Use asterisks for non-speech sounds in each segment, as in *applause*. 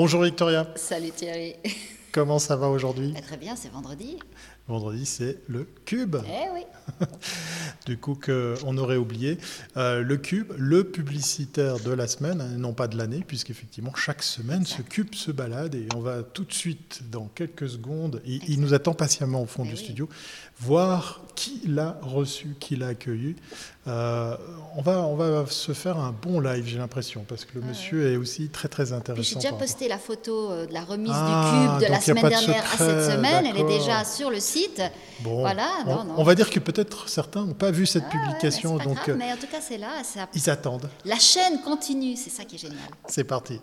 Bonjour Victoria. Salut Thierry. Comment ça va aujourd'hui? Très bien, c'est vendredi. Vendredi, c'est le cube. Eh oui. *laughs* du coup, qu'on aurait oublié. Euh, le cube, le publicitaire de la semaine, hein, non pas de l'année, puisqu'effectivement, chaque semaine, ce cube se balade et on va tout de suite, dans quelques secondes, il nous attend patiemment au fond Eh du oui. studio, voir qui l'a reçu, qui l'a accueilli. Euh, on, va, on va se faire un bon live, j'ai l'impression, parce que le monsieur est aussi très, très Puis j'ai intéressant. déjà posté la photo euh, de la remise Ah, du cube de la semaine de dernière à cette semaine. Elle est déjà sur le site. Bon, Voilà, on, non, non. on va dire que peut-être certains n'ont pas vu cette Ah ouais, mais publication, donc grave, euh, mais en tout cas, c'est là. ça- ils attendent. La chaîne continue, c'est ça qui est génial. C'est parti.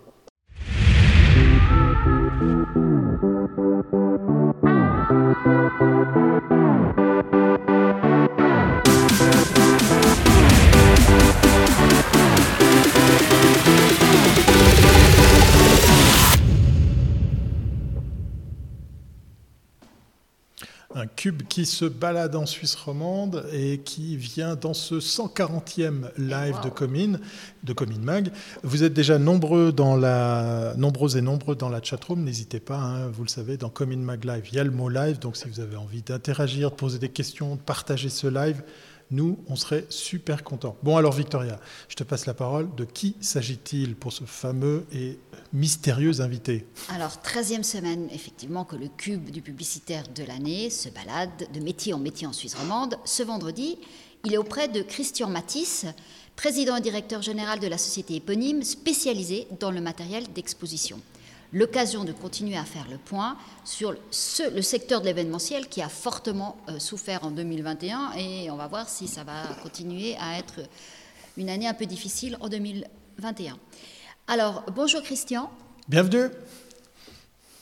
Un cube qui se balade en Suisse romande et qui vient dans ce 140e live de. Comine, de Comine Mag. Vous êtes déjà nombreux, dans la, nombreux et nombreux dans la chatroom. N'hésitez pas, hein, vous le savez, dans Comine Mag Live, il y a le mot live. Donc si vous avez envie d'interagir, de poser des questions, de partager ce live, nous, on serait super contents. Bon, alors Victoria, je te passe la parole. De qui s'agit-il pour ce fameux et mystérieux invité? Alors, 13e semaine, effectivement, que le cube du publicitaire de l'année se balade de métier en métier en Suisse romande. Ce vendredi, il est auprès de Christian Matisse, président et directeur général de la société éponyme spécialisée dans le matériel d'exposition. L'occasion de continuer à faire le point sur le secteur de l'événementiel qui a fortement euh, souffert en 2021 et on va voir si ça va continuer à être une année un peu difficile en 2021. Alors, bonjour Christian. Bienvenue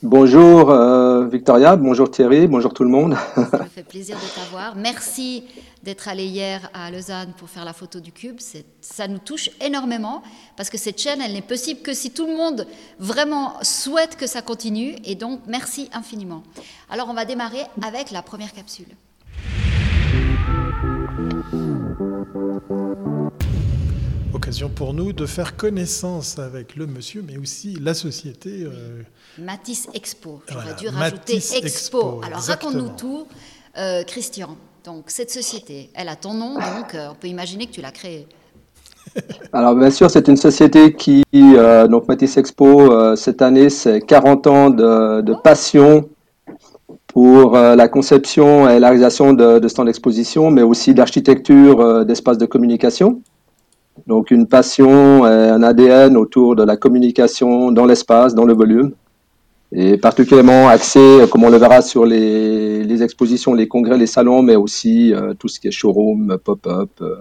Bonjour euh, Victoria, bonjour Thierry, bonjour tout le monde. Ça me fait plaisir de t'avoir. Merci d'être allé hier à Lausanne pour faire la photo du cube. Ça nous touche énormément parce que cette chaîne, elle n'est possible que si tout le monde vraiment souhaite que ça continue. Et donc, merci infiniment. Alors, on va démarrer avec la première capsule. Occasion pour nous de faire connaissance avec le monsieur, mais aussi la société. euh, Matisse Expo. J'aurais Voilà, dû rajouter Matisse Expo. Expo, Alors, raconte-nous tout, euh, Christian. Donc, cette société, elle a ton nom, donc euh, on peut imaginer que tu l'as créée. *laughs* Alors bien sûr, c'est une société qui, euh, donc Matisse Expo, euh, cette année, c'est 40 ans de, de passion pour euh, la conception et la réalisation de, de stands d'exposition, mais aussi d'architecture euh, d'espaces de communication. Donc une passion et un ADN autour de la communication dans l'espace, dans le volume, et particulièrement axé, euh, comme on le verra, sur les, les expositions, les congrès, les salons, mais aussi euh, tout ce qui est showroom, pop-up euh,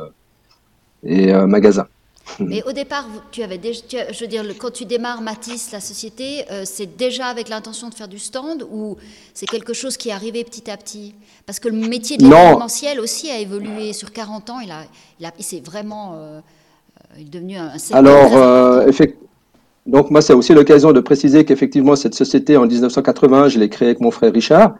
et euh, magasin. Mais au départ, tu avais déjà, tu as- je veux dire, quand tu démarres Matisse, la société, euh, c'est déjà avec l'intention de faire du stand ou c'est quelque chose qui est arrivé petit à petit? Parce que le métier de l'événementiel aussi a évolué sur 40 ans. Il, a, il, a, il s'est vraiment, euh, euh, est devenu un secteur Alors, euh, donc moi, c'est aussi l'occasion de préciser qu'effectivement, cette société, en 1980, je l'ai créée avec mon frère Richard.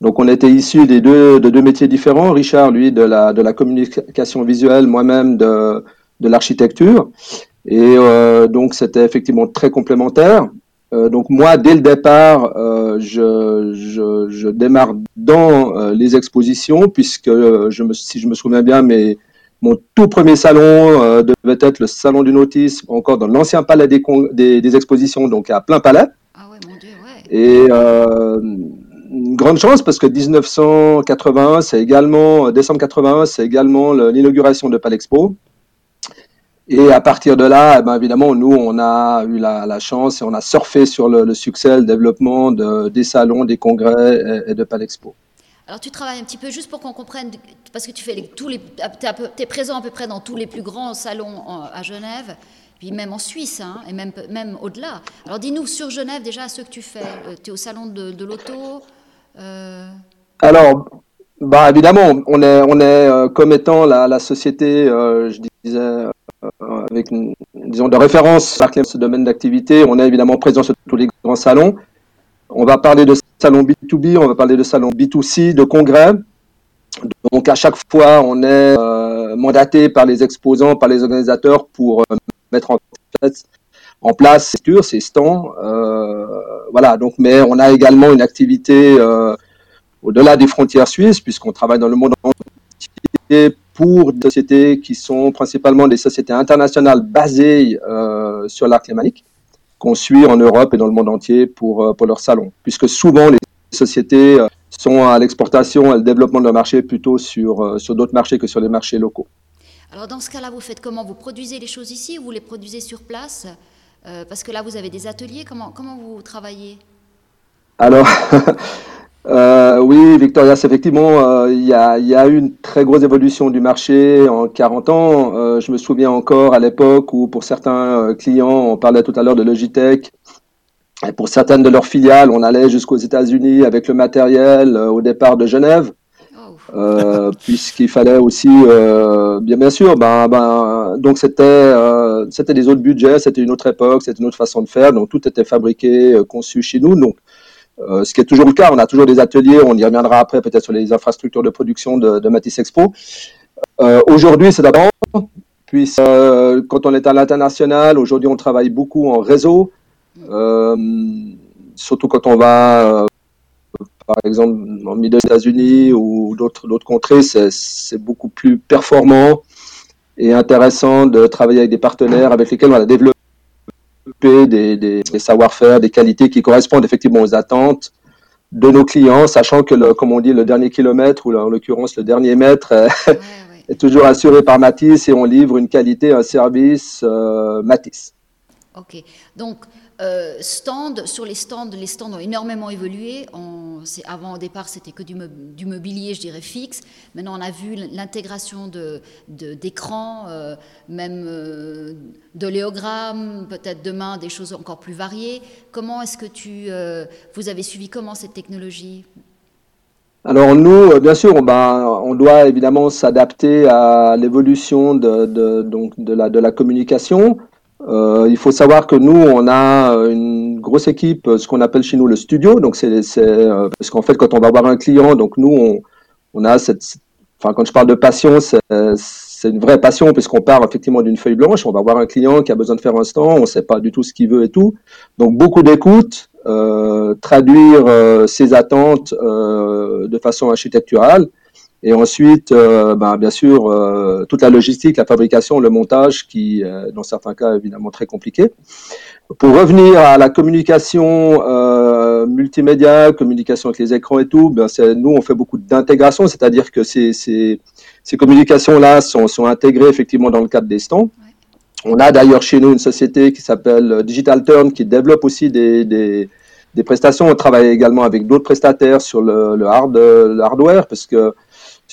Donc, on était issus des deux, de deux métiers différents. Richard, lui, de la, de la communication visuelle, moi-même de, de l'architecture. Et euh, donc, c'était effectivement très complémentaire. Euh, donc, moi, dès le départ, euh, je, je, je démarre dans les expositions, puisque, je me, si je me souviens bien, mes, mon tout premier salon euh, devait être le salon du nautisme, encore dans l'ancien palais des, con- des, des expositions, donc à plein palais. Ah ouais, mon Dieu, ouais. Et euh, une grande chance parce que 1981, c'est également, euh, décembre 81, c'est également le- l'inauguration de Palexpo. Et à partir de là, eh ben, évidemment, nous, on a eu la, la chance et on a surfé sur le, le succès, le développement de, des salons, des congrès et, et de Palexpo. Alors tu travailles un petit peu juste pour qu'on comprenne, parce que tu fais les, tous les, es présent à peu près dans tous les plus grands salons à Genève, puis même en Suisse, hein, et même, même au-delà. Alors dis-nous sur Genève déjà ce que tu fais. Tu es au salon de, l'auto. euh, Alors, bah évidemment, on est, on est euh, comme étant la, société, euh, je disais, euh, avec une, disons, de référence dans ce domaine d'activité, on est évidemment présent sur tous les grands salons. On va parler de salon B2B, on va parler de salon B2C, de congrès. Donc à chaque fois, on est euh, mandaté par les exposants, par les organisateurs pour euh, mettre en, place ces ces stands, euh, voilà, donc, mais on a également une activité au-delà des frontières suisses, puisqu'on travaille dans le monde entier pour des sociétés qui sont principalement des sociétés internationales basées sur l'arc lémanique, qu'on suit en Europe et dans le monde entier pour, pour leur salon, puisque souvent les sociétés sont à l'exportation et le développement de leur marché plutôt sur, sur d'autres marchés que sur les marchés locaux. Alors dans ce cas-là, vous faites comment? Vous produisez les choses ici ou vous les produisez sur place? Euh, Parce que là, vous avez des ateliers. Comment, comment vous travaillez? Alors, *laughs* euh, oui, Victoria, effectivement, euh, il y, a, y, a, eu une très grosse évolution du marché en 40 ans. je me souviens encore à l'époque où pour certains clients, on parlait tout à l'heure de Logitech, et pour certaines de leurs filiales, on allait jusqu'aux États-Unis avec le matériel au départ de Genève. Euh, *laughs* puisqu'il fallait aussi, euh, bien, bien sûr, ben, ben, donc c'était euh, c'était des autres budgets, c'était une autre époque, c'était une autre façon de faire, donc tout était fabriqué, conçu chez nous, donc ce qui est toujours le cas, on a toujours des ateliers, on y reviendra après peut-être sur les infrastructures de production de, de Matisse Expo. aujourd'hui, c'est d'abord, puis quand on est à l'international, aujourd'hui on travaille beaucoup en réseau, surtout quand on va par exemple, dans les États-Unis ou d'autres contrées, c'est beaucoup plus performant et intéressant de travailler avec des partenaires avec lesquels on a développé des, des, des savoir-faire, des qualités qui correspondent effectivement aux attentes de nos clients, sachant que, le, comme on dit, le dernier kilomètre, ou en l'occurrence le dernier mètre, *laughs* est toujours assuré par Matisse et on livre une qualité, un service euh, Matisse. Ok, donc euh, stand, sur les stands, les stands ont énormément évolué. Avant, au départ, c'était que du, mobilier, je dirais, fixe. Maintenant, on a vu l'intégration d'écrans, de, euh, même euh, de léogrammes, peut-être demain des choses encore plus variées. Comment est-ce que tu, vous avez suivi comment cette technologie? Alors nous, bien sûr, on, on doit évidemment s'adapter à l'évolution de, de la communication. Euh, il faut savoir que nous, on a une grosse équipe, ce qu'on appelle chez nous le studio. Donc, c'est euh, parce qu'en fait, quand on va voir un client, donc nous, on, a cette, enfin, quand je parle de passion, c'est une vraie passion puisqu'on part effectivement d'une feuille blanche. On va voir un client qui a besoin de faire un stand, on ne sait pas du tout ce qu'il veut et tout. Donc, beaucoup d'écoute, euh, traduire euh, ses attentes euh, de façon architecturale et ensuite, euh, ben, bien sûr, euh, toute la logistique, la fabrication, le montage, qui, euh, dans certains cas, évidemment très compliqué. Pour revenir à la communication multimédia, communication avec les écrans et tout, ben, nous, on fait beaucoup d'intégration, c'est-à-dire que ces, ces, ces communications-là sont, sont, intégrées effectivement dans le cadre des stands. On a d'ailleurs chez nous une société qui s'appelle Digital Turn qui développe aussi des, des, des prestations. On travaille également avec d'autres prestataires sur le, le, hard, le hardware parce que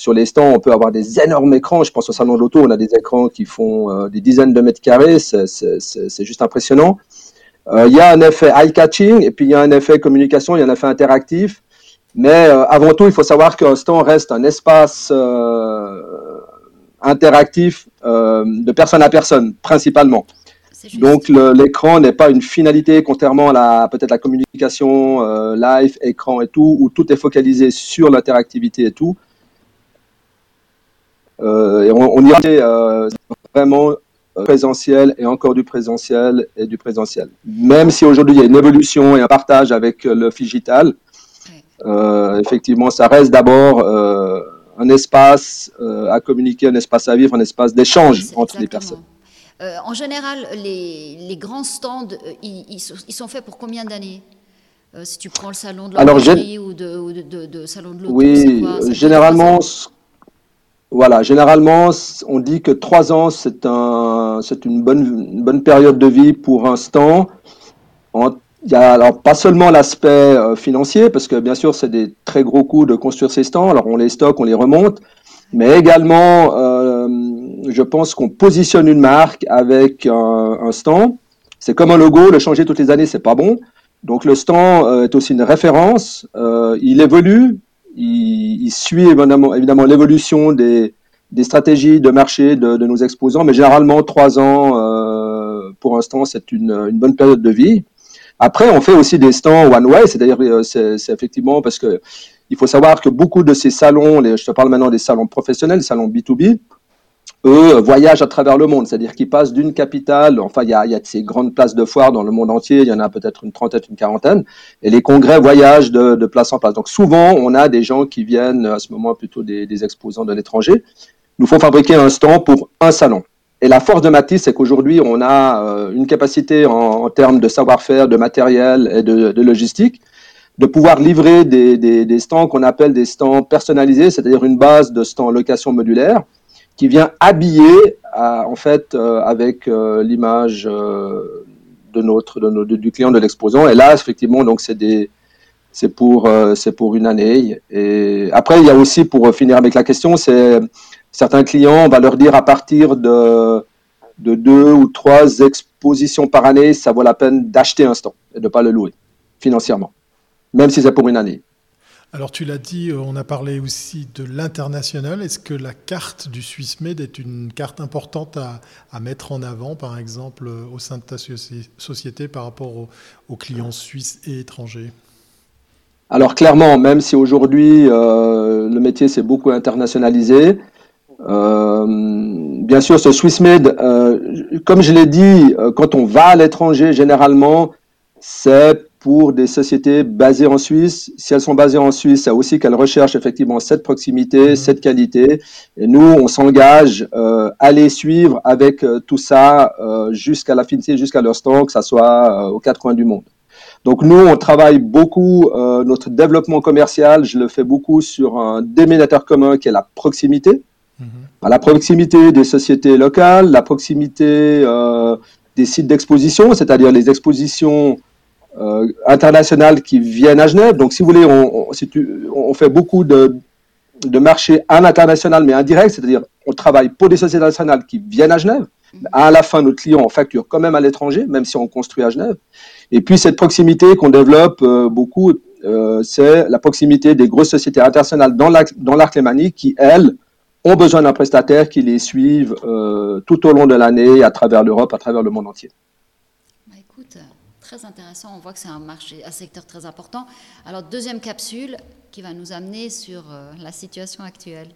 sur les stands, on peut avoir des énormes écrans. Je pense au salon de l'auto, on a des écrans qui font euh, des dizaines de mètres carrés. C'est juste impressionnant. Euh, il y a un effet eye-catching et puis il y a un effet communication, il y a un effet interactif. Mais euh, avant tout, il faut savoir qu'un stand reste un espace interactif de personne à personne, principalement. Donc l'écran n'est pas une finalité, contrairement à la peut-être la communication live, écran et tout, où tout est focalisé sur l'interactivité et tout. Euh, et on, y a euh, vraiment euh, présentiel et encore du présentiel et du présentiel. Même si aujourd'hui il y a une évolution et un partage avec le digital, effectivement, ça reste d'abord un espace à communiquer, un espace à vivre, un espace d'échange entre les personnes. en général, les, grands stands, ils, sont faits pour combien d'années? Si tu prends le salon de l'horlogerie ou de, ou de, de, salon de l'auto, Oui, généralement, voilà, généralement, on dit que trois ans, c'est un, c'est une bonne, bonne période de vie pour un stand. il y a alors pas seulement l'aspect euh, financier, parce que bien sûr, c'est des très gros coûts de construire ces stands. Alors, on les stocke, on les remonte, mais également, euh, je pense qu'on positionne une marque avec un, stand. C'est comme un logo, le changer toutes les années, c'est pas bon. Donc, le stand euh, est aussi une référence. Il évolue, il, suit évidemment, évidemment l'évolution des, des, stratégies de marché de, nos exposants, mais généralement trois ans euh, pour l'instant c'est une, une, bonne période de vie. Après, on fait aussi des stands one way, c'est-à-dire euh, c'est effectivement parce que il faut savoir que beaucoup de ces salons, les, je te parle maintenant des salons professionnels, salons B2B, eux voyagent à travers le monde, c'est-à-dire qu'ils passent d'une capitale, enfin il y a, y a ces grandes places de foire dans le monde entier, il y en a peut-être une trentaine, une quarantaine, et les congrès voyagent de, de, place en place. Donc souvent, on a des gens qui viennent à ce moment plutôt des, des exposants de l'étranger. Nous faut fabriquer un stand pour un salon. Et la force de Matisse, c'est qu'aujourd'hui, on a euh, une capacité en, en termes de savoir-faire, de matériel et de, de logistique de pouvoir livrer des, des, des stands qu'on appelle des stands personnalisés, c'est-à-dire une base de stands location modulaire qui vient habiller en fait euh, avec euh, l'image euh, de notre de, du client de l'exposant. Et là, effectivement, donc c'est des c'est pour c'est pour une année. Et après, il y a aussi pour finir avec la question, c'est certains clients, on va leur dire à partir de de deux ou trois expositions par année, ça vaut la peine d'acheter un stand et de pas le louer financièrement même si c'est pour une année. Alors tu l'as dit, euh, on a parlé aussi de l'international. Est-ce que la carte du SwissMed est une carte importante à, mettre en avant, par exemple, euh, au sein de ta société par rapport aux, clients suisses et étrangers? Alors clairement, même si aujourd'hui euh, le métier s'est beaucoup internationalisé, bien sûr, ce SwissMed, comme je l'ai dit, quand on va à l'étranger, généralement, c'est pour des sociétés basées en Suisse. Si elles sont basées en Suisse, c'est aussi qu'elles recherchent effectivement cette proximité, mmh. cette qualité. Et nous, on s'engage euh, à les suivre avec euh, tout ça euh, jusqu'à la finité, jusqu'à leur stand, que ça soit aux quatre coins du monde. Donc nous, on travaille beaucoup notre développement commercial. Je le fais beaucoup sur un dénominateur commun qui est la proximité. Mmh. La proximité des sociétés locales, la proximité des sites d'exposition, c'est-à-dire les expositions euh, internationales qui viennent à Genève. Donc, si vous voulez, on, fait beaucoup de, marchés à l'international, mais indirect, c'est-à-dire on travaille pour des sociétés nationales qui viennent à Genève. À la fin, notre client, on facture quand même à l'étranger, même si on construit à Genève. Et puis, cette proximité qu'on développe euh, beaucoup, euh, c'est la proximité des grosses sociétés internationales dans l'arc lémanique qui, elles, ont besoin d'un prestataire qui les suive tout au long de l'année à travers l'Europe, à travers le monde entier très intéressant. On voit que c'est un marché, un secteur très important. Alors, deuxième capsule qui va nous amener sur euh, la situation actuelle.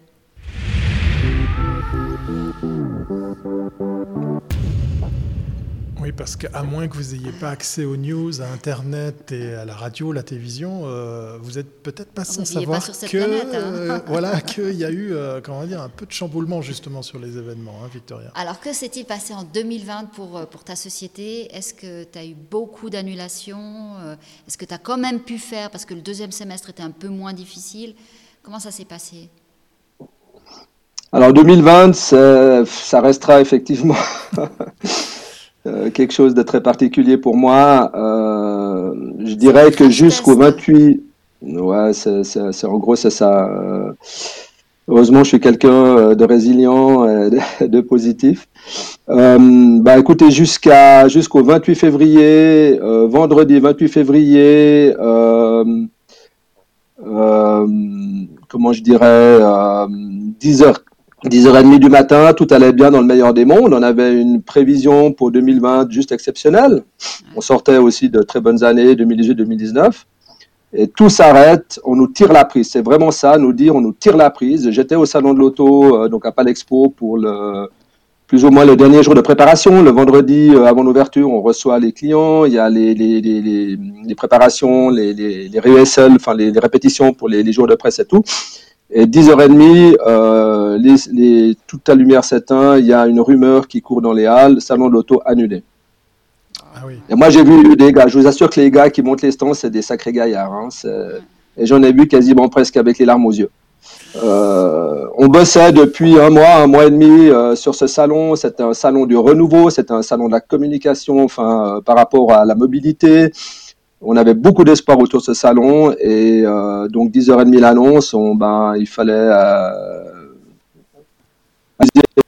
Oui, parce qu'à moins que vous n'ayez pas accès aux news, à Internet et à la radio, la télévision, euh, vous n'êtes peut-être pas sans savoir pas que planète, hein. euh, voilà qu'il y a eu euh, comment dire un peu de chamboulement justement sur les événements, hein, Victoria. Alors que s'est-il passé en 2020 pour pour ta société? Est-ce que tu as eu beaucoup d'annulations? Est-ce que tu as quand même pu faire parce que le deuxième semestre était un peu moins difficile? Comment ça s'est passé? Alors 2020, ça restera effectivement *laughs* Euh, quelque chose de très particulier pour moi. Euh, je dirais que jusqu'au 28, ouais, c'est en gros c'est ça. Euh, heureusement, je suis quelqu'un de résilient, et de *laughs* positif. bah, écoutez, jusqu'à jusqu'au 28 février, vendredi 28 février, comment je dirais, 10 heures 10h30 du matin, tout allait bien dans le meilleur des mondes. On avait une prévision pour 2020 juste exceptionnelle. On sortait aussi de très bonnes années, 2018-2019. Et tout s'arrête, on nous tire la prise. C'est vraiment ça, nous dire, on nous tire la prise. J'étais au salon de l'auto, euh, donc à Palexpo, pour plus ou moins le dernier jour de préparation. Le vendredi, euh, avant l'ouverture, on reçoit les clients. Il y a les, préparations, les, les, les enfin les, répétitions pour les jours de presse et tout. Et 10h30, euh, les, les, toute la lumière s'éteint, il y a une rumeur qui court dans les halles, salon de l'auto annulé. Ah oui. Et moi j'ai vu des gars, je vous assure que les gars qui montent les stands, c'est des sacrés gaillards. Hein, et j'en ai vu quasiment presque avec les larmes aux yeux. Euh, on bossait depuis un mois, un mois et demi euh, sur ce salon. C'était un salon du renouveau, c'était un salon de la communication, enfin euh, par rapport à la mobilité on avait beaucoup d'espoir autour de ce salon et euh, donc 10h30 l'annonce, ben, il fallait euh,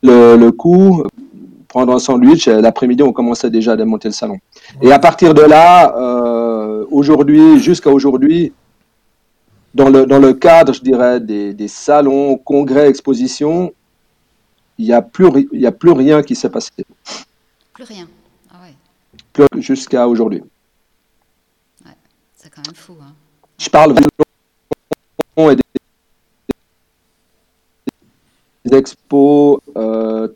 le, le coup, prendre un sandwich et l'après-midi on commençait déjà à démonter le salon. Et à partir de là, euh, aujourd'hui, jusqu'à aujourd'hui, dans le, dans le cadre, je dirais, des, des salons, congrès, expositions, il n'y a, plus, y a plus rien qui s'est passé. Plus rien. Ah ouais. Jusqu'à aujourd'hui. Fou. Hein. Je parle des expos, euh,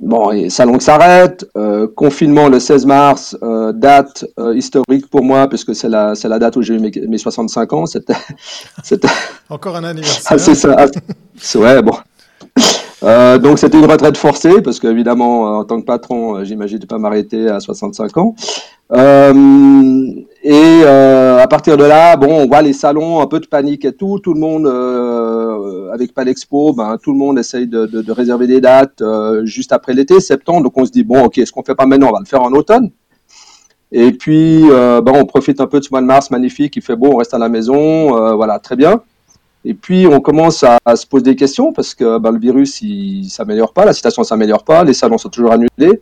bon, et salon qui s'arrête, confinement le 16 mars, date historique pour moi, puisque c'est la, c'est la date où j'ai eu mes, mes 65 ans. C'était, *laughs* c'était... *laughs* Encore un anniversaire. Ah, c'est ça. Ah, ouais, bon. Euh, donc c'était une retraite forcée parce qu'évidemment en tant que patron, j'imagine pas m'arrêter à 65 ans. Euh, et euh, à partir de là, bon, on voit les salons, un peu de panique et tout. Tout le monde, euh, avec Palexpo, ben, tout le monde essaye de, réserver des dates euh, juste après l'été, septembre. Donc on se dit, bon, ok, ce qu'on fait pas maintenant, on va le faire en automne. Et puis, ben, on profite un peu de ce mois de mars magnifique. Il fait beau, on reste à la maison. voilà, très bien. Et puis, on commence à, se poser des questions parce que ben, le virus, il s'améliore pas, la situation s'améliore pas, les salons sont toujours annulés.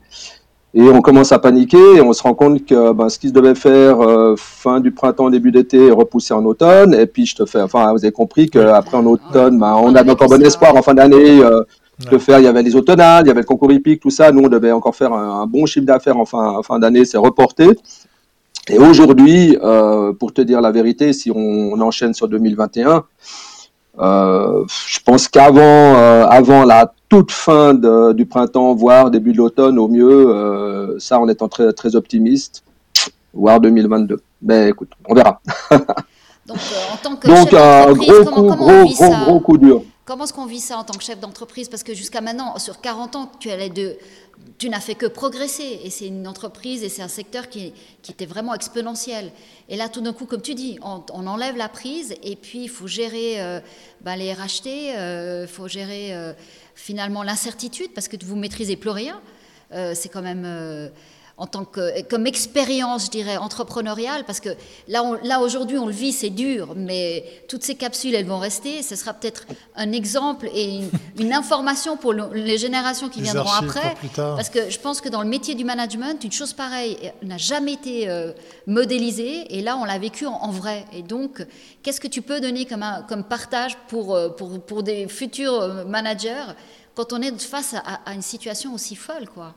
Et on commence à paniquer et on se rend compte que ben, ce qui se devait faire euh, fin du printemps, début d'été est repoussé en automne. Et puis je te fais, enfin, vous avez compris qu'après en automne, ben, on avait encore bon espoir en fin d'année euh, de faire. Il y avait les automnales, il y avait le concours hippique, tout ça. Nous, on devait encore faire un, un bon chiffre d'affaires en fin, en fin d'année. C'est reporté. Et aujourd'hui, euh, pour te dire la vérité, si on, on enchaîne sur 2021, euh, je pense qu'avant euh, avant la toute fin de, du printemps, voire début de l'automne au mieux, euh, ça en étant très, très optimiste, voire 2022. Mais écoute, on verra. *laughs* Donc, en tant que Donc un gros, coup, gros, gros, gros coup dur. Comment est-ce qu'on vit ça en tant que chef d'entreprise? Parce que jusqu'à maintenant, sur 40 ans, tu n'as fait que progresser. Et c'est une entreprise et c'est un secteur qui, était vraiment exponentiel. Et là, tout d'un coup, comme tu dis, on, enlève la prise et puis il faut gérer euh, ben, les RHT, il euh, faut gérer euh, finalement l'incertitude parce que vous maîtrisez plus rien. C'est quand même en tant que comme expérience, je dirais, entrepreneuriale, parce que là, on, là aujourd'hui, on le vit, c'est dur, mais toutes ces capsules, elles vont rester. Ce sera peut-être un exemple et une, *laughs* une information pour le, les générations qui Les viendront après, parce que je pense que dans le métier du management, une chose pareille n'a jamais été euh, modélisée, et là, on l'a vécu en, en, vrai. Et donc, qu'est-ce que tu peux donner comme, un, comme partage pour, euh, pour, pour des futurs euh, managers quand on est face à, à une situation aussi folle, quoi?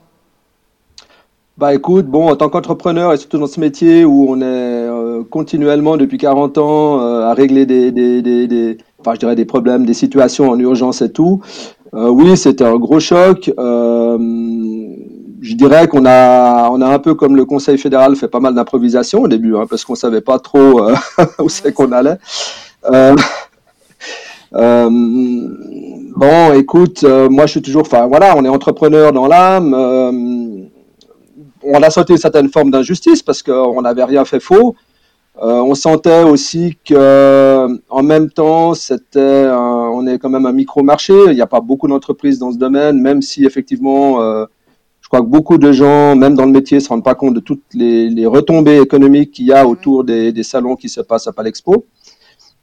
Bah écoute, bon, en tant qu'entrepreneur et surtout dans ce métier où on est euh, continuellement depuis 40 ans euh, à régler des, des, des, des, enfin je dirais des problèmes, des situations en urgence et tout, euh, oui, c'était un gros choc. Euh, je dirais qu'on a, on a un peu comme le Conseil fédéral fait pas mal d'improvisation au début, hein, parce qu'on savait pas trop euh, *laughs* où c'est qu'on allait. Euh, *laughs* bon, écoute, moi je suis toujours, enfin voilà, on est entrepreneur dans l'âme on a senti une certaine forme d'injustice parce qu'on n'avait rien fait faux. Euh, on sentait aussi que, en même temps, c'était, on est quand même un micro-marché. Il n'y a pas beaucoup d'entreprises dans ce domaine, même si effectivement, euh, je crois que beaucoup de gens, même dans le métier, se rendent pas compte de toutes les, les retombées économiques qu'il y a autour des, des, salons qui se passent à Palexpo.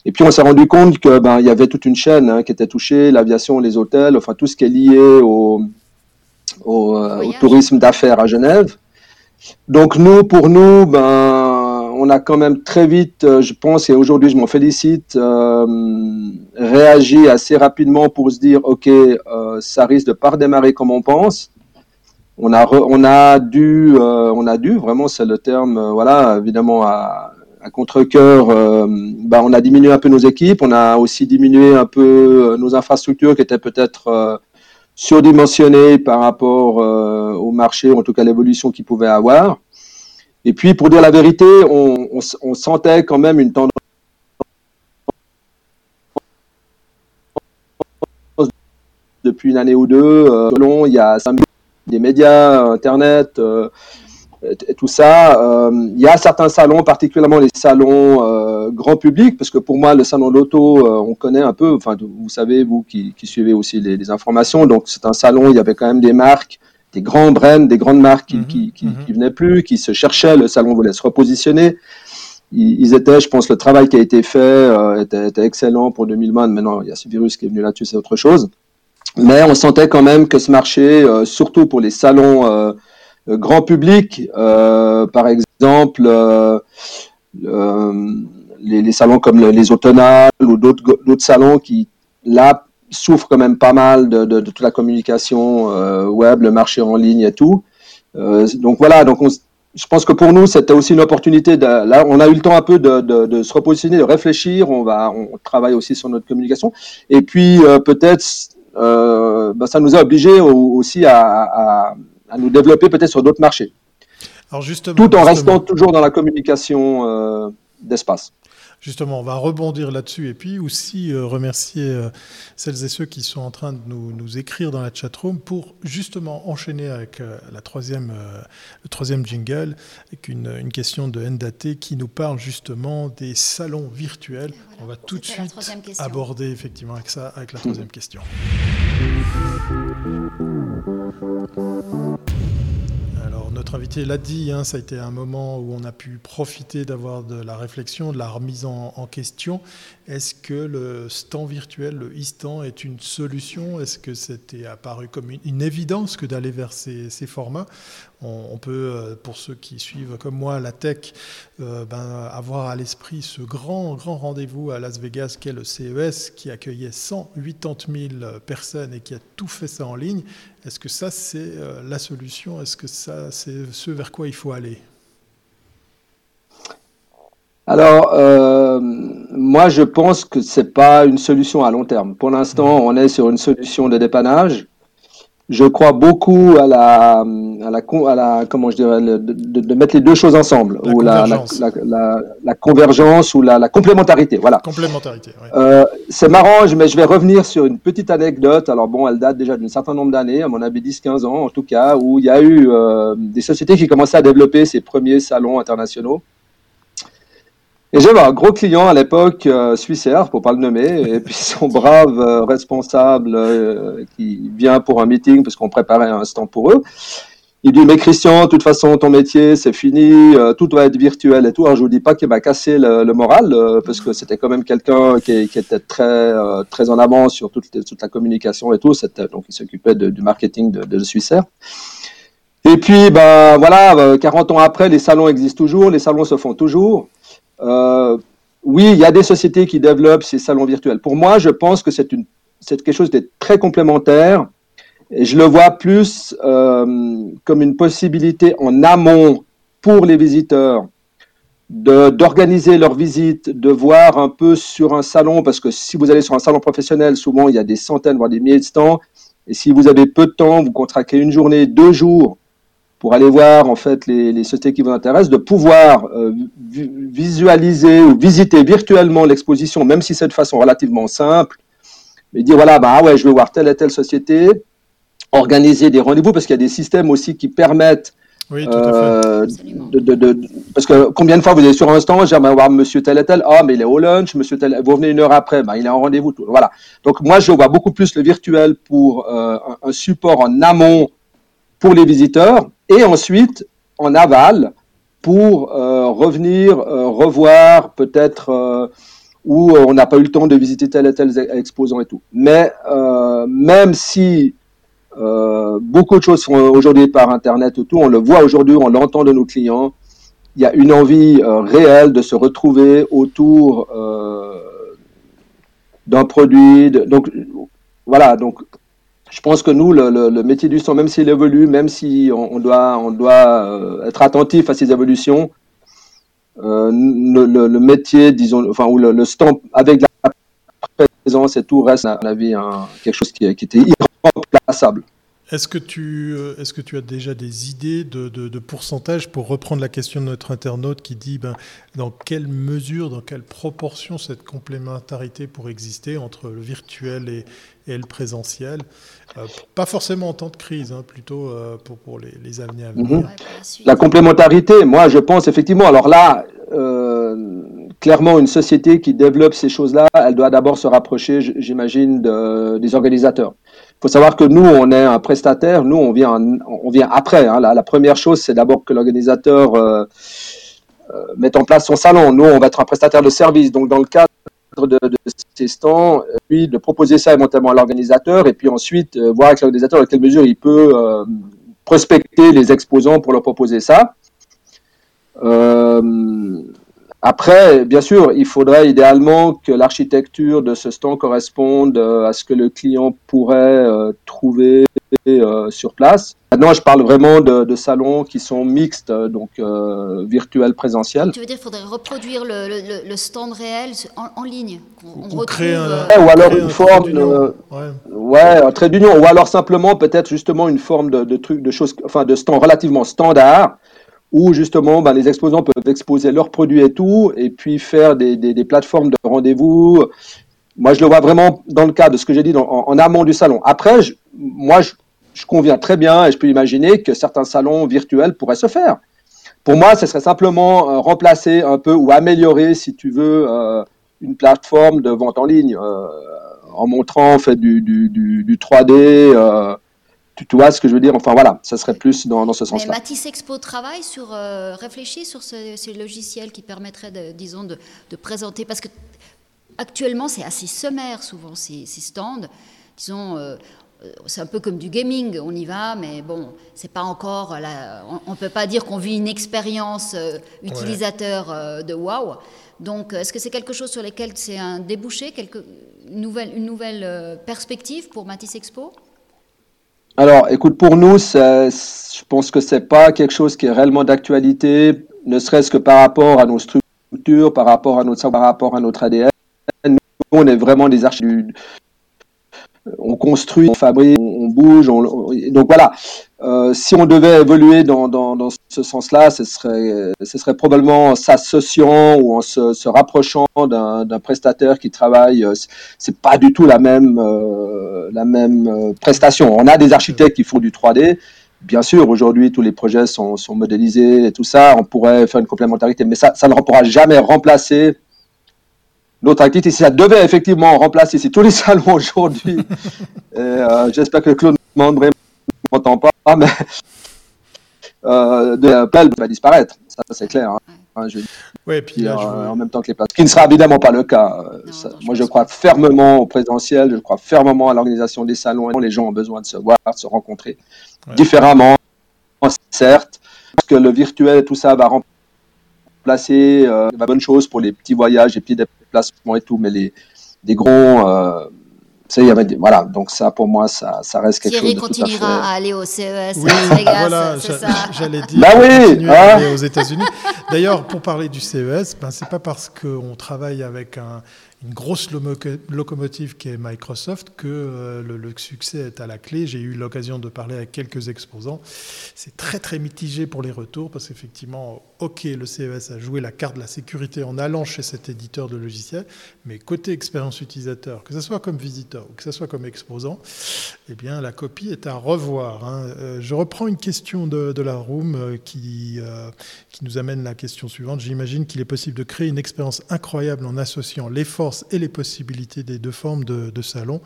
Et puis on s'est rendu compte que ben il y avait toute une chaîne hein, qui était touchée, l'aviation, les hôtels, enfin tout ce qui est lié au, au, euh, au tourisme d'affaires à Genève. Donc nous, pour nous, ben, on a quand même très vite, euh, je pense, et aujourd'hui je m'en félicite, euh, réagi assez rapidement pour se dire, ok, euh, ça risque de pas redémarrer comme on pense. On a, on a dû, on a dû, vraiment, c'est le terme, voilà, évidemment à, à contre-cœur, ben, on a diminué un peu nos équipes, on a aussi diminué un peu nos infrastructures qui étaient peut-être surdimensionné par rapport euh, au marché, en tout cas l'évolution qu'il pouvait avoir. Et puis, pour dire la vérité, on, sentait quand même une tendance depuis une année ou deux. Euh, selon, il y a des médias, Internet, euh, tout ça. Euh, il y a certains salons, particulièrement les salons euh, grand public, parce que pour moi, le salon de l'auto, euh, on connaît un peu, enfin, vous savez, vous qui, qui suivez aussi les, les, informations, donc c'est un salon, il y avait quand même des marques, des grands brands, des grandes marques qui, mm -hmm, qui, qui, mm -hmm. qui, venaient plus, qui se cherchaient, le salon voulait se repositionner. Ils, ils étaient, je pense, le travail qui a été fait euh, était, était, excellent pour 2020. Maintenant, il y a ce virus qui est venu là-dessus, c'est autre chose. Mais on sentait quand même que ce marché, euh, surtout pour les salons grand public, euh, par exemple, euh, les, les, salons comme les automnales ou d'autres salons qui, là, souffrent quand même pas mal de, de, de toute la communication web, le marché en ligne et tout. donc voilà, donc on, je pense que pour nous, c'était aussi une opportunité. De, là, on a eu le temps un peu de, de, de, se repositionner, de réfléchir. On va, on travaille aussi sur notre communication. Et puis euh, peut-être euh, ben, ça nous a obligés aussi à, nous développer peut-être sur d'autres marchés. Alors justement, tout en restant toujours dans la communication d'espace. Justement, on va rebondir là-dessus et puis aussi euh, remercier euh, celles et ceux qui sont en train de nous, écrire dans la chatroom pour justement enchaîner avec euh, la troisième, le troisième jingle, avec une, question de Ndate qui nous parle justement des salons virtuels. on va tout de suite aborder effectivement avec ça, avec la troisième question. Notre invité l'a dit, hein, ça a été un moment où on a pu profiter d'avoir de la réflexion, de la remise en, question. Est-ce que le stand virtuel, le e-stand, est une solution? Est-ce que c'était apparu comme une, évidence que d'aller vers ces, formats? On, peut, euh, pour ceux qui suivent comme moi la tech, euh, ben, avoir à l'esprit ce grand, grand rendez-vous à Las Vegas qu'est le CES, qui accueillait 180 000 personnes et qui a tout fait ça en ligne. Est-ce que ça, c'est euh, la solution? Est-ce que ça, c'est ce vers quoi il faut aller? Alors, euh, moi, je pense que c'est pas une solution à long terme. Pour l'instant, on est sur une solution de dépannage je crois beaucoup à la, à la, à la comment je dirais, de, de, mettre les deux choses ensemble, la ou la, la, la, convergence ou la, complémentarité. Voilà. Complémentarité. Oui. Euh, c'est marrant, mais je vais revenir sur une petite anecdote. Alors bon, elle date déjà d'un certain nombre d'années, à mon avis 10-15 ans en tout cas, où il y a eu euh, des sociétés qui commençaient à développer ces premiers salons internationaux. Et j'avais un gros client à l'époque, euh, Suissaire, pour pas le nommer, et puis son brave euh, responsable euh, qui vient pour un meeting parce qu'on préparait un stand pour eux. Il dit mais Christian, de toute façon ton métier c'est fini, tout doit être virtuel et tout. Alors je vous dis pas qu'il m'a cassé le, moral parce que c'était quand même quelqu'un qui, était très très en avant sur toute, toute la communication et tout. Donc il s'occupait du marketing de, de Suissaire. Et puis ben voilà, 40 ans après, les salons existent toujours, les salons se font toujours. Euh, oui, il y a des sociétés qui développent ces salons virtuels. Pour moi, je pense que c'est quelque chose de très complémentaire. Je le vois plus euh, comme une possibilité en amont pour les visiteurs d'organiser leur visite, de voir un peu sur un salon, parce que si vous allez sur un salon professionnel, souvent il y a des centaines, voire des milliers de stands. Et si vous avez peu de temps, vous contractez une journée, deux jours pour aller voir en fait les, sociétés qui vous intéressent, de pouvoir euh, visualiser ou visiter virtuellement l'exposition, même si c'est de façon relativement simple, mais dire voilà, bah ouais, je veux voir telle et telle société, organiser des rendez-vous, parce qu'il y a des systèmes aussi qui permettent oui, tout à fait. Euh, parce que combien de fois vous êtes sur un stand, j'aimerais voir monsieur tel et tel, ah mais il est au lunch, monsieur tel, vous venez une heure après, bah, il est en rendez-vous, voilà. Donc moi je vois beaucoup plus le virtuel pour euh, un, support en amont pour les visiteurs et ensuite en aval pour euh, revenir euh, revoir peut-être euh, où on n'a pas eu le temps de visiter tel et tel exposant et tout. Mais même si beaucoup de choses sont aujourd'hui par Internet et tout, on le voit aujourd'hui, on l'entend de nos clients, il y a une envie réelle de se retrouver autour d'un produit. donc voilà, donc je pense que nous, le, métier du son, même s'il évolue, même si on, doit, euh, être attentif à ces évolutions, euh, le, métier, disons, enfin, ou le, stand avec la présence et tout reste, à mon avis, quelque chose qui, était irremplaçable. Est-ce que, tu, euh, est-ce que tu as déjà des idées de, de, pourcentage pour reprendre la question de notre internaute qui dit ben, dans quelle mesure, dans quelle proportion cette complémentarité pourrait exister entre le virtuel et, et le présentiel euh, Pas forcément en temps de crise, hein, plutôt euh, pour, pour les, les, années à venir. Mhm. La complémentarité, moi je pense effectivement, alors là, clairement une société qui développe ces choses-là, elle doit d'abord se rapprocher, j'imagine, de, des organisateurs faut savoir que nous, on est un prestataire. Nous, on vient, on vient après. Hein. La, première chose, c'est d'abord que l'organisateur euh, euh, mette en place son salon. Nous, on va être un prestataire de service. Donc, dans le cadre de, ces stands, euh, puis de proposer ça éventuellement à l'organisateur, et puis ensuite voir avec l'organisateur dans quelle mesure il peut prospecter les exposants pour leur proposer ça. Après, bien sûr, il faudrait idéalement que l'architecture de ce stand corresponde euh, à ce que le client pourrait euh, trouver euh, sur place. Maintenant, je parle vraiment de, salons qui sont mixtes, donc euh, virtuels, présentiels. Tu veux dire qu'il faudrait reproduire le, stand réel en, ligne on, retrouve, Ou alors une forme de, ouais. un trait d'union, ou alors simplement peut-être justement une forme de, de truc, de choses, enfin de stand relativement standard où justement ben, les exposants peuvent exposer leurs produits et tout, et puis faire des, des, plateformes de rendez-vous. Moi, je le vois vraiment dans le cas de ce que j'ai dit en, amont du salon. Après, moi, je, je, conviens très bien et je peux imaginer que certains salons virtuels pourraient se faire. Pour moi, ce serait simplement euh, remplacer un peu ou améliorer, si tu veux, euh, une plateforme de vente en ligne euh, en montrant en fait du, du, du, du 3D tu, vois ce que je veux dire? Enfin voilà, ça serait plus dans, ce sens-là. Matisse Expo travaille sur, euh, réfléchit sur ces, logiciels qui permettraient, disons, de, présenter, parce que actuellement c'est assez sommaire souvent ces, stands. Disons, euh, c'est un peu comme du gaming, on y va, mais bon, c'est pas encore, on, ne peut pas dire qu'on vit une expérience euh, utilisateur de wow. Donc, est-ce que c'est quelque chose sur lequel c'est un débouché, quelque, une nouvelle, une nouvelle perspective pour Matisse Expo? Alors, écoute, pour nous, je pense que c'est pas quelque chose qui est réellement d'actualité, ne serait-ce que par rapport à nos structures, par rapport à notre par rapport à notre ADN. Nous, on est vraiment des archives on construit, on fabrique, on, bouge. donc voilà, euh, si on devait évoluer dans, dans, dans ce sens-là, ce serait, ce serait probablement en s'associant ou en se, se rapprochant d'un prestataire qui travaille. Euh, c'est pas du tout la même, euh, la même euh, prestation. On a des architectes qui font du 3D. Bien sûr, aujourd'hui, tous les projets sont, sont modélisés et tout ça. On pourrait faire une complémentarité, mais ça, ça ne pourra jamais remplacer notre activité. Si ça devait effectivement remplacer si tous les *laughs* salons aujourd'hui, euh, j'espère que Claude ne m'entend pas, mais euh, de va disparaître. Ça, c'est clair. Hein. Hein, ouais, puis euh, en même temps que les places. Ce qui ne sera évidemment pas le cas. Euh, moi, je crois fermement au présentiel, je crois fermement à l'organisation des salons. Les gens ont besoin de se voir, de se rencontrer différemment, certes. Parce que le virtuel, tout ça va remplacer euh, la bonne chose pour les petits voyages, les petits déplacements et tout, mais les, des gros euh, il y avait voilà, donc ça pour moi, ça, ça reste quelque chose de continuera tout à, fait... à aller au CES, oui, voilà, j'allais dire, bah oui, hein. aux États-Unis. D'ailleurs, pour parler du CES, ben, c'est pas parce qu'on travaille avec un, une grosse locomotive qui est Microsoft que euh, le, succès est à la clé. J'ai eu l'occasion de parler avec quelques exposants. C'est très très mitigé pour les retours parce qu'effectivement, ok, le CES a joué la carte de la sécurité en allant chez cet éditeur de logiciels, mais côté expérience utilisateur, que ce soit comme visiteur ou que ce soit comme exposant, eh bien la copie est à revoir. Hein. Euh, je reprends une question de, la room euh, qui, qui nous amène la question suivante. J'imagine qu'il est possible de créer une expérience incroyable en associant les et les possibilités des deux formes de, salon.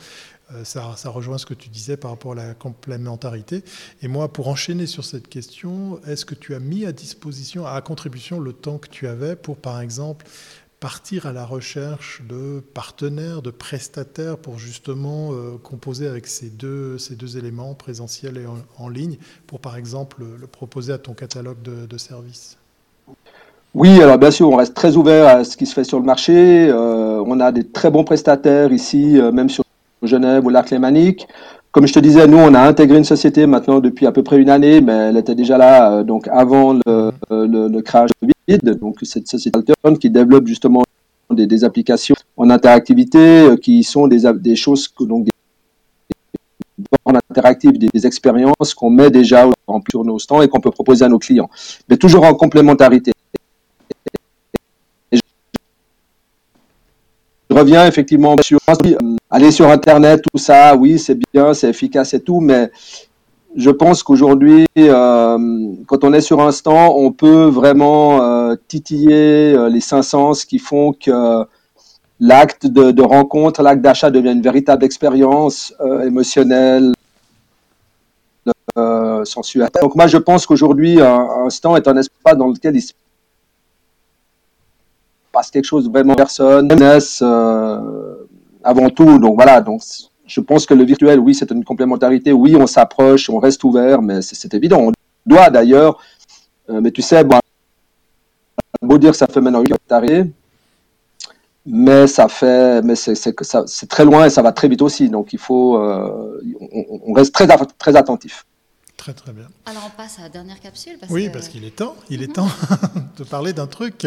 Euh, ça, rejoint ce que tu disais par rapport à la complémentarité. Et moi, pour enchaîner sur cette question, est-ce que tu as mis à disposition, à contribution, le temps que tu avais pour, par exemple, partir à la recherche de partenaires, de prestataires pour justement euh, composer avec ces deux, éléments, présentiels et en, ligne, pour par exemple le, proposer à ton catalogue de services? Oui, alors bien sûr, on reste très ouvert à ce qui se fait sur le marché. Euh, on a des très bons prestataires ici, euh, même sur Genève ou l'Arc Lémanique. Comme je te disais, nous, on a intégré une société maintenant depuis à peu près une année, mais elle était déjà là euh, donc avant le, crash Covid. Donc cette société qui développe justement des, applications en interactivité, qui sont des, choses donc des en interactive des, des expériences qu'on met déjà en sur nos stands et qu'on peut proposer à nos clients, mais toujours en complémentarité. Reviens effectivement sur euh, aller sur Internet, tout ça, oui, c'est bien, c'est efficace et tout, mais je pense qu'aujourd'hui, euh, quand on est sur un stand, on peut vraiment euh, titiller les cinq sens qui font que l'acte de, rencontre, l'acte d'achat devient une véritable expérience émotionnelle, sensuelle. Donc moi, je pense qu'aujourd'hui, un, stand est un espace dans lequel il se passe quelque chose de vraiment personne, euh, avant tout. Donc voilà, donc je pense que le virtuel, oui, c'est une complémentarité. Oui, on s'approche, on reste ouvert, mais c'est évident. On doit d'ailleurs, euh, mais tu sais, bon, beau dire ça fait maintenant une mais ça fait, mais c'est très loin et ça va très vite aussi. Donc il faut, euh, on, reste très, très attentif. Très très bien. Alors on passe à la dernière capsule. oui, parce qu'il est temps, il est temps *laughs* de parler d'un truc.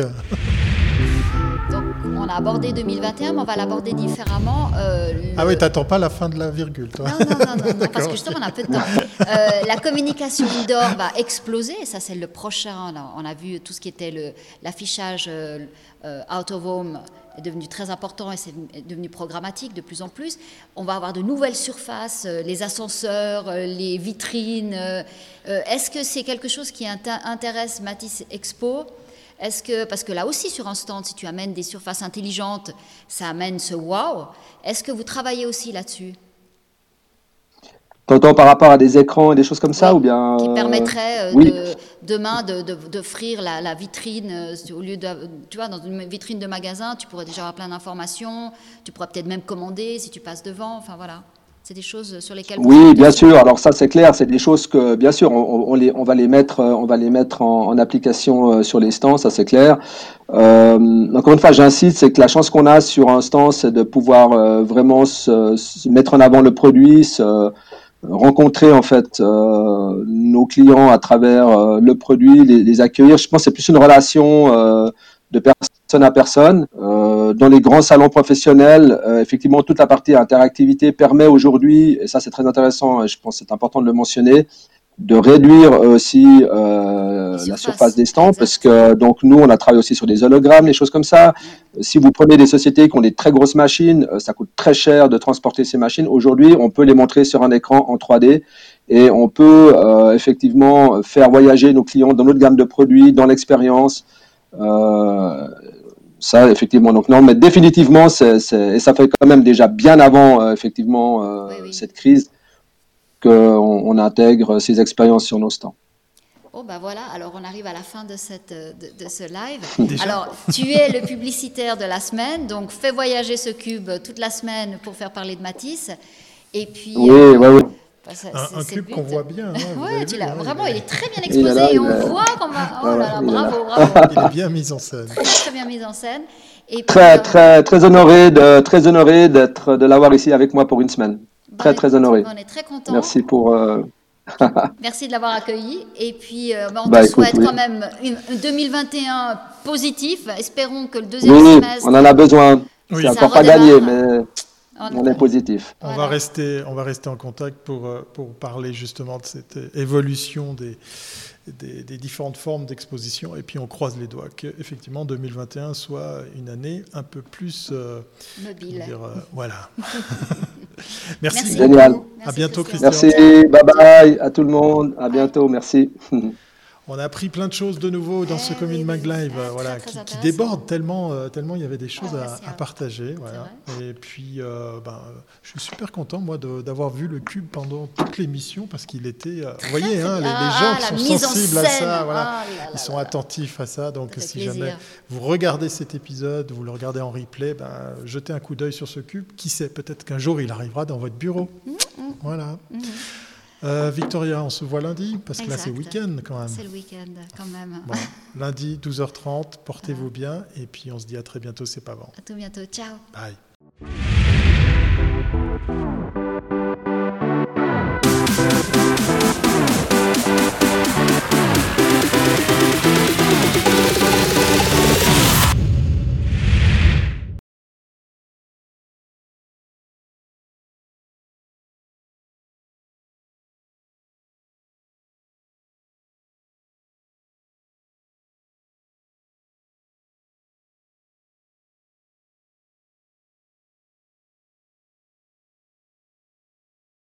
Donc on a abordé 2021, mais on va l'aborder différemment. Euh, ah oui, t'attends pas la fin de la virgule, toi Non, non, non, non, parce que justement on a peu de temps. Euh, la communication indoor va exploser, ça c'est le prochain. On a vu tout ce qui était l'affichage out of home est devenu très important et c'est devenu programmatique de plus en plus. On va avoir de nouvelles surfaces, euh, les ascenseurs, euh, les vitrines. Euh, est-ce que c'est quelque chose qui intéresse Matisse Expo? Est-ce que, parce que là aussi sur un stand, si tu amènes des surfaces intelligentes, ça amène ce wow. Est-ce que vous travaillez aussi là-dessus? T'entends par rapport à des écrans et des choses comme ça ou bien Qui permettrait de, demain d'offrir la, la, vitrine, euh, au lieu de, tu vois, dans une vitrine de magasin, tu pourrais déjà avoir plein d'informations, tu pourrais peut-être même commander si tu passes devant, enfin voilà. C'est des choses sur lesquelles. Oui, bien sûr. Alors ça, c'est clair. C'est des choses que, bien sûr, on, les, on va les mettre, on va les mettre en, application euh, sur les stands. Ça, c'est clair. Euh, encore une fois, j'insiste, c'est que la chance qu'on a sur un stand, c'est de pouvoir vraiment se, mettre en avant le produit, rencontrer en fait euh, nos clients à travers euh, le produit, les, les, accueillir. Je pense que c'est plus une relation euh, de personne à personne. dans les grands salons professionnels, effectivement, toute la partie interactivité permet aujourd'hui, et ça c'est très intéressant, et je pense que c'est important de le mentionner, de réduire aussi euh, la surface des stands parce que donc nous on a travaillé aussi sur des hologrammes, des choses comme ça. Si vous prenez des sociétés qui ont des très grosses machines, euh, ça coûte très cher de transporter ces machines. Aujourd'hui, on peut les montrer sur un écran en 3D et on peut euh, effectivement faire voyager nos clients dans notre gamme de produits, dans l'expérience. Euh, ça, effectivement. Donc non, mais définitivement, c'est, et ça fait quand même déjà bien avant euh, effectivement euh, cette crise qu'on on intègre ces expériences sur nos stands. Oh ben voilà, alors on arrive à la fin de, cette, de, ce live. *laughs* Alors, tu es le publicitaire de la semaine, donc fais voyager ce cube toute la semaine pour faire parler de Matisse. Et puis... Oui, euh, oui, oui. Bah, un, cube qu'on voit bien. Hein, oui, tu l'as. Vraiment, il est très bien exposé et on voit qu'on va. Oh là là, bravo, bravo. *laughs* Il est bien mis en scène. Très, très bien mis en scène. Et très, euh, très, très honoré de, très honoré d'être, de l'avoir ici avec moi pour une semaine. Bah, très, très honoré. On est très content. Merci pour. Euh, *laughs* Merci de l'avoir accueilli. Et puis, euh, bah, on bah, te souhaite quand même une, 2021 positif. Espérons que le deuxième oui, semestre. On en a besoin. C'est encore pas gagné, mais on, est positif. On, va rester, on va rester en contact pour, euh, pour parler justement de cette évolution des, des, différentes formes d'exposition. Et puis on croise les doigts qu'effectivement 2021 soit une année un peu plus euh, mobile. *laughs* voilà. Merci. Merci. Génial. À bientôt, Christian. Merci. Bye bye à tout le monde. À bientôt. Merci. *laughs* On a appris plein de choses de nouveau dans ce Commune Mag Live, voilà, qui, déborde tellement, euh, tellement il y avait des choses à, partager. Voilà. Et puis, euh, ben, je suis super content, moi, d'avoir vu le cube pendant toute l'émission, parce qu'il était. Euh, vous voyez, hein, les, gens qui sont sensibles à ça, voilà, oh ils sont attentifs à ça. Donc, si jamais vous regardez cet épisode, vous le regardez en replay, ben, jetez un coup d'œil sur ce cube. Qui sait, peut-être qu'un jour, il arrivera dans votre bureau. Mmh, mmh. Voilà. Mmh. Euh, Victoria, on se voit lundi, parce que là c'est week-end quand même. C'est le week-end quand même. *laughs* lundi 12h30, portez-vous bien, et puis on se dit à très bientôt, c'est pas bon. À tout bientôt, ciao. Bye.